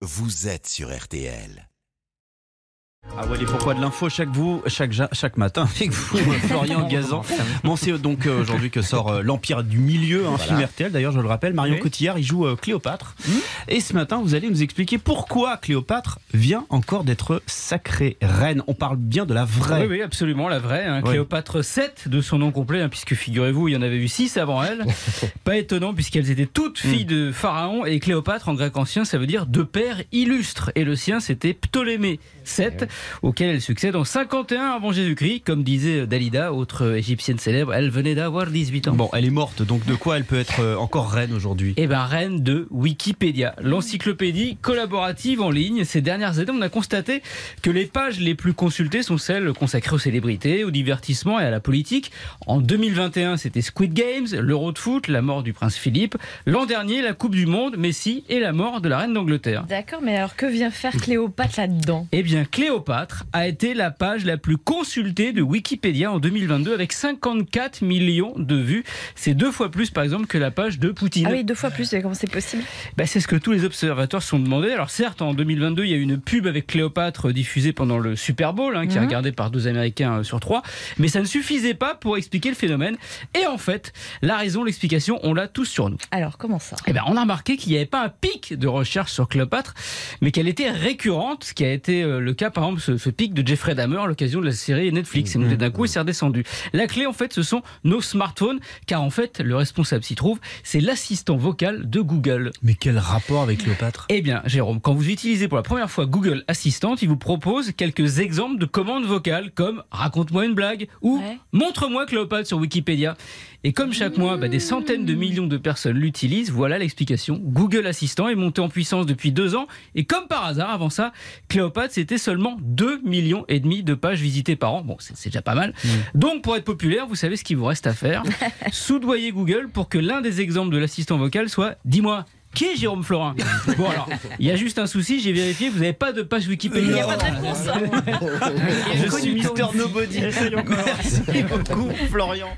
vous êtes sur RTL. Ah ouais, les pourquoi de l'info chaque vous, chaque matin avec vous, euh, Florian Gazan. Bon, c'est donc euh, aujourd'hui que sort euh, l'Empire du Milieu, un film RTL. D'ailleurs, je le rappelle, Marion Oui. Cotillard, il joue euh, Cléopâtre. Et ce matin, vous allez nous expliquer pourquoi Cléopâtre vient encore d'être sacrée reine. On parle bien de la vraie. Oui, oui, absolument, la vraie. hein. Oui. Cléopâtre 7 de son nom complet, hein, puisque figurez-vous, il y en avait eu 6 avant elle. Pas étonnant, puisqu'elles étaient toutes filles de Pharaon. Et Cléopâtre, en grec ancien, ça veut dire de père illustre. Et le sien, c'était Ptolémée 7, auquel elle succède en 51 avant Jésus-Christ. Comme disait Dalida, autre égyptienne célèbre, elle venait d'avoir 18 ans. Bon, elle est morte, donc de quoi elle peut être euh, encore reine aujourd'hui? Eh ben, reine de Wikipédia, l'encyclopédie collaborative en ligne. Ces dernières années, on a constaté que les pages les plus consultées sont celles consacrées aux célébrités, au divertissement et à la politique. En 2021, c'était Squid Games, l'Euro de foot, la mort du prince Philippe. L'an dernier, la Coupe du Monde, Messi et la mort de la reine d'Angleterre. D'accord, mais alors que vient faire Cléopâtre là-dedans? Eh bien, Cléopâtre a été la page la plus consultée de Wikipédia en 2022 avec 54 millions de vues. C'est deux fois plus, par exemple, que la page de Poutine. Ah oui, deux fois plus, comment c'est possible? Bah, c'est ce que tous les observateurs se sont demandé. Alors certes, en 2022, il y a eu une pub avec Cléopâtre diffusée pendant le Super Bowl, hein, qui est Mhm. regardée par deux Américains euh, sur trois, mais ça ne suffisait pas pour expliquer le phénomène. Et en fait, la raison, l'explication, on l'a tous sur nous. Alors, comment ça? Eh ben, on a remarqué qu'il n'y avait pas un pic de recherche sur Cléopâtre, mais qu'elle était récurrente, ce qui a été euh, le cas, par exemple, ce, ce pic de Jeffrey Dahmer à l'occasion de la série Netflix. C'est monté d'un coup et c'est redescendu. La clé, en fait, ce sont nos smartphones, car en fait, le responsable s'y trouve, c'est l'assistant vocal de Google. Mais quel rapport avec Cléopâtre? Eh bien, Jérôme, quand vous utilisez pour la première fois Google Assistant, il vous propose quelques exemples de commandes vocales comme raconte-moi une blague ou Ouais. montre-moi Cléopâtre sur Wikipédia. Et comme chaque mois, bah, des centaines de millions de personnes l'utilisent, voilà l'explication. Google Assistant est monté en puissance depuis deux ans et comme par hasard, avant ça, Cléopâtre, c'était seulement 2 millions et demi de pages visitées par an. Bon, c'est déjà pas mal. Donc, pour être populaire, vous savez ce qu'il vous reste à faire. Soudoyer Google pour que l'un des exemples de l'assistant vocal soit Dis-moi, qui est Jérôme Florin? Bon, alors, il y a juste un souci, j'ai vérifié, vous n'avez pas de page Wikipédia. Il n'y a pas de réponse. Je suis Mister Nobody. Merci beaucoup, Florian.